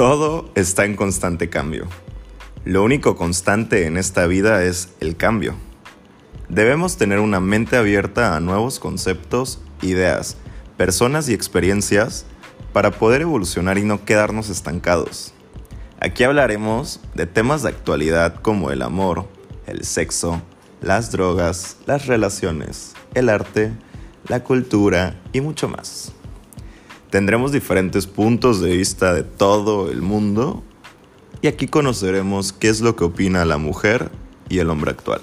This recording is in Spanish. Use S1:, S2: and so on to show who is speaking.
S1: Todo está en constante cambio. Lo único constante en esta vida es el cambio. Debemos tener una mente abierta a nuevos conceptos, ideas, personas y experiencias para poder evolucionar y no quedarnos estancados. Aquí hablaremos de temas de actualidad como el amor, el sexo, las drogas, las relaciones, el arte, la cultura y mucho más. Tendremos diferentes puntos de vista de todo el mundo y aquí conoceremos qué es lo que opina la mujer y el hombre actual.